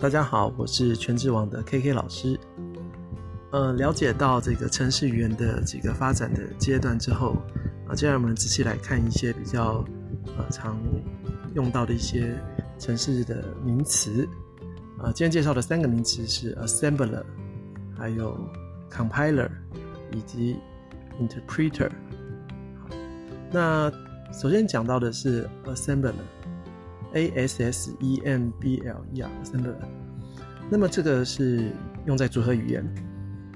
大家好，我是全智网的 KK 老师。呃，了解到这个城市语言的几个发展的阶段之后，啊，接下来我们仔细来看一些比较呃常用到的一些城市的名词。啊，今天介绍的三个名词是 assembler，还有 compiler，以及 interpreter。那首先讲到的是 assembler。A S S E M B L E R，assembler。那么这个是用在组合语言，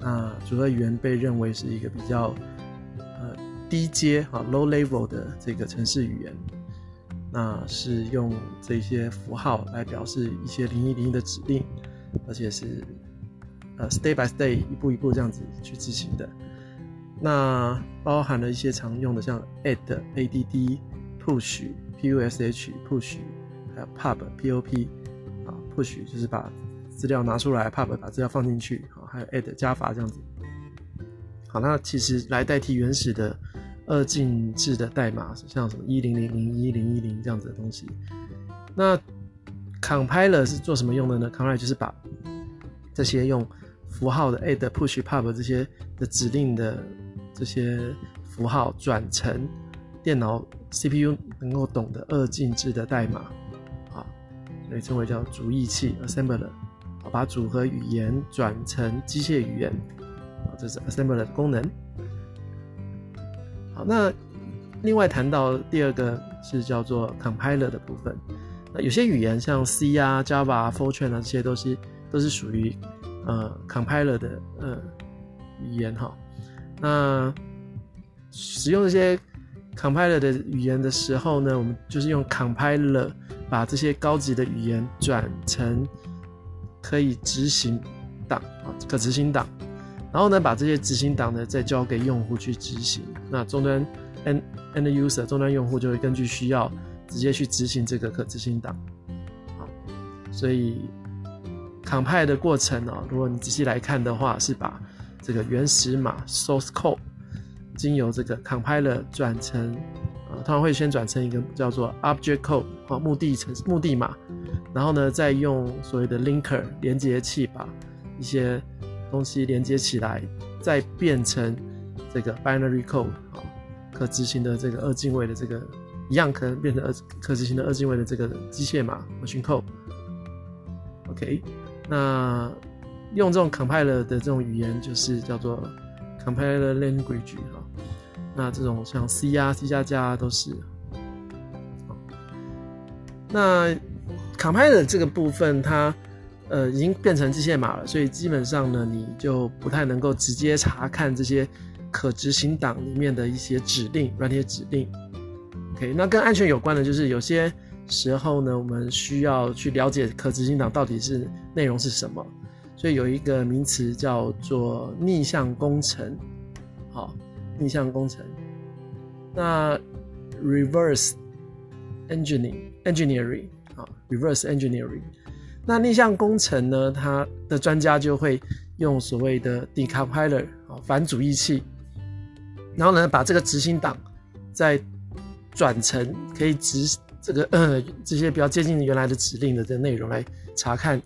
啊，组合语言被认为是一个比较呃低阶啊 low level 的这个程式语言，那是用这些符号来表示一些零一零一的指令，而且是呃 step by step 一步一步这样子去执行的。那包含了一些常用的像 add、add、push、push、push。还有 pub pop 啊，push 就是把资料拿出来，pub 把资料放进去，啊，还有 add 加法这样子。好，那其实来代替原始的二进制的代码，像什么一零零零一零一零这样子的东西。那 compiler 是做什么用的呢？compiler 就是把这些用符号的 add push pub 这些的指令的这些符号转成电脑 CPU 能够懂的二进制的代码。被称为叫组译器 （assembler），把组合语言转成机械语言，啊，这是 assembler 的功能。好，那另外谈到第二个是叫做 compiler 的部分。那有些语言像 C 啊、Java、Fortran 啊，这些都是都是属于呃 compiler 的呃语言哈。那使用这些 compiler 的语言的时候呢，我们就是用 compiler。把这些高级的语言转成可以执行档啊，可执行档，然后呢，把这些执行档呢再交给用户去执行。那终端 end end user 终端用户就会根据需要直接去执行这个可执行档。好，所以 compile 的过程呢，如果你仔细来看的话，是把这个原始码 source code 经由这个 compiler 转成。它会先转成一个叫做 object code 啊，目的程目的码，然后呢，再用所谓的 linker 连接器把一些东西连接起来，再变成这个 binary code 啊，可执行的这个二进位的这个一样可能变成二可执行的二进位的这个机械码 machine code。OK，那用这种 compiler 的这种语言就是叫做 compiler language 哈。那这种像 C 啊、C 加加都是。那 compiler 这个部分，它呃已经变成机械码了，所以基本上呢，你就不太能够直接查看这些可执行档里面的一些指令、软件指令。OK，那跟安全有关的，就是有些时候呢，我们需要去了解可执行档到底是内容是什么，所以有一个名词叫做逆向工程，好。逆向工程，那 reverse engineering engineering 啊，reverse engineering，那逆向工程呢，它的专家就会用所谓的 decompiler 啊，反主义器，然后呢，把这个执行档再转成可以执这个呃这些比较接近原来的指令的这内容来查看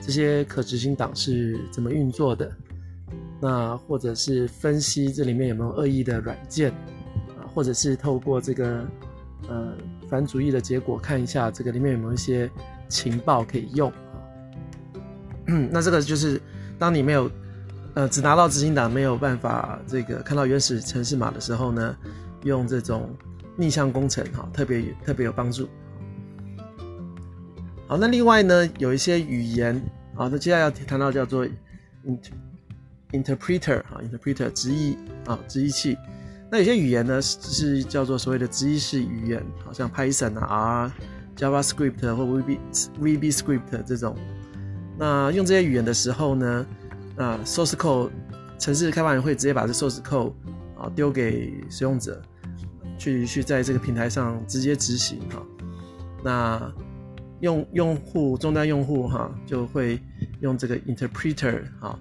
这些可执行档是怎么运作的。那或者是分析这里面有没有恶意的软件啊，或者是透过这个呃反主义的结果看一下这个里面有没有一些情报可以用啊。那这个就是当你没有呃只拿到执行档没有办法这个看到原始程式码的时候呢，用这种逆向工程哈特别特别有帮助。好，那另外呢有一些语言啊，那接下来要谈到叫做 int。Interpreter 啊，interpreter 直译啊，直译器。那有些语言呢是是叫做所谓的直译式语言，好像 Python 啊、R、JavaScript 或 VB VBScript 这种。那用这些语言的时候呢，啊，source code 城市开发人会直接把这 source code 啊丢给使用者，去去在这个平台上直接执行哈。那用用户终端用户哈就会用这个 interpreter 哈。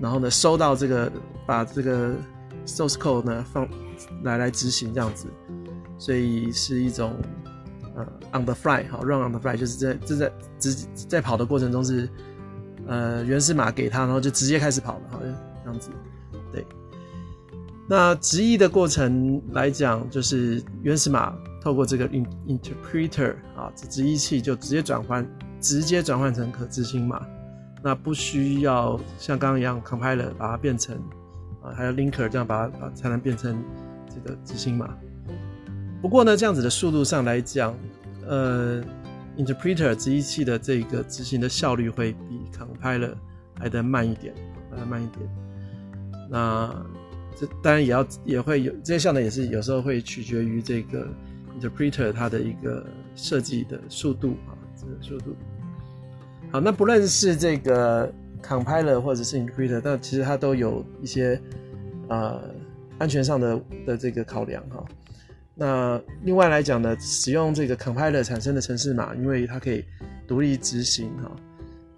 然后呢，收到这个，把这个 source code 呢放来来执行这样子，所以是一种呃 on the fly 好 run on the fly 就是在这在直在跑的过程中是呃原始码给他，然后就直接开始跑了，好像这样子。对，那直译的过程来讲，就是原始码透过这个 interpreter 啊，直译器就直接转换，直接转换成可执行码，那不需要像刚刚一样 compiler 把它变成啊，还有 linker 这样把它把才能变成这个执行码。不过呢，这样子的速度上来讲，呃，interpreter 直译器的这个执行的效率会比 compiler 来的慢一点，来的慢一点。那这当然也要也会有这些效能，也是有时候会取决于这个 interpreter 它的一个设计的速度啊，这个速度。好，那不论是这个 compiler 或者是 interpreter，但其实它都有一些呃安全上的的这个考量哈。那另外来讲呢，使用这个 compiler 产生的程式码，因为它可以独立执行哈，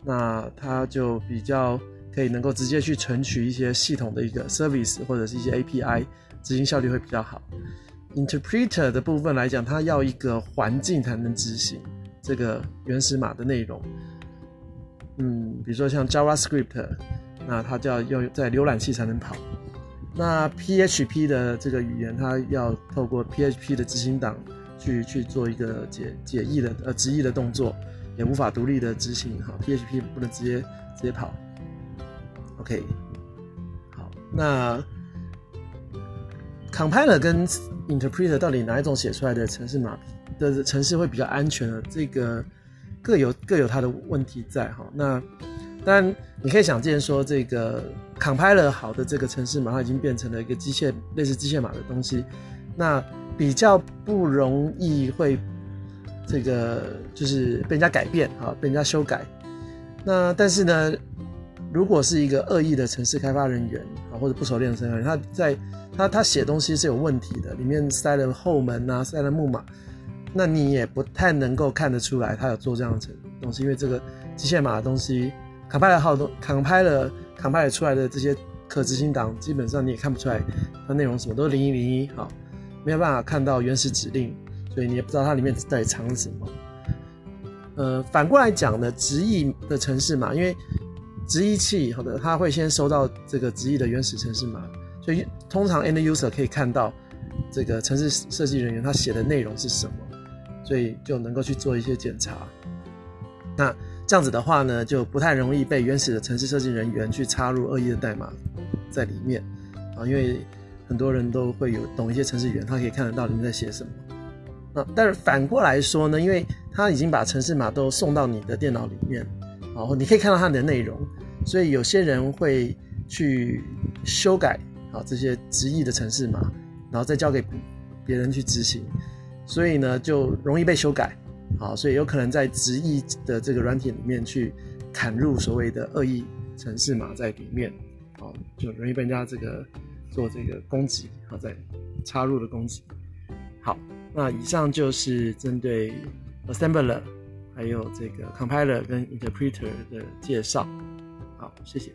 那它就比较可以能够直接去存取一些系统的一个 service 或者是一些 API，执行效率会比较好。interpreter 的部分来讲，它要一个环境才能执行这个原始码的内容。嗯，比如说像 JavaScript，那它就要用在浏览器才能跑。那 PHP 的这个语言，它要透过 PHP 的执行档去去做一个解解译的呃直译的动作，也无法独立的执行哈。PHP 不能直接直接跑。OK，好，那 Compiler 跟 Interpreter 到底哪一种写出来的程式码的程式会比较安全呢？这个各有各有它的问题在哈。那当然你可以想见说这个。Compiler 好的这个程式码，它已经变成了一个机械类似机械码的东西，那比较不容易会这个就是被人家改变啊，被人家修改。那但是呢，如果是一个恶意的城市开发人员啊，或者不熟练的程序员，他在他他写东西是有问题的，里面塞了后门啊，塞了木马，那你也不太能够看得出来他有做这样的东西，因为这个机械码的东西，Compiler 好多 Compiler。康派出来的这些可执行档，基本上你也看不出来它内容什么，都是零一零一，好，没有办法看到原始指令，所以你也不知道它里面到底藏什么。呃，反过来讲呢，直译的程式码，因为直译器好的，它会先收到这个直译的原始程式码，所以通常 end user 可以看到这个程式设计人员他写的内容是什么，所以就能够去做一些检查。那这样子的话呢，就不太容易被原始的城市设计人员去插入恶意的代码在里面啊，因为很多人都会有懂一些程式语言，他可以看得到里面在写什么。那但是反过来说呢，因为他已经把程式码都送到你的电脑里面，然后你可以看到它的内容，所以有些人会去修改啊这些直译的程式码，然后再交给别人去执行，所以呢就容易被修改。好，所以有可能在直译的这个软体里面去砍入所谓的恶意程式码在里面，哦，就容易被人家这个做这个攻击，好，在插入的攻击。好，那以上就是针对 assembler 还有这个 compiler 跟 interpreter 的介绍。好，谢谢。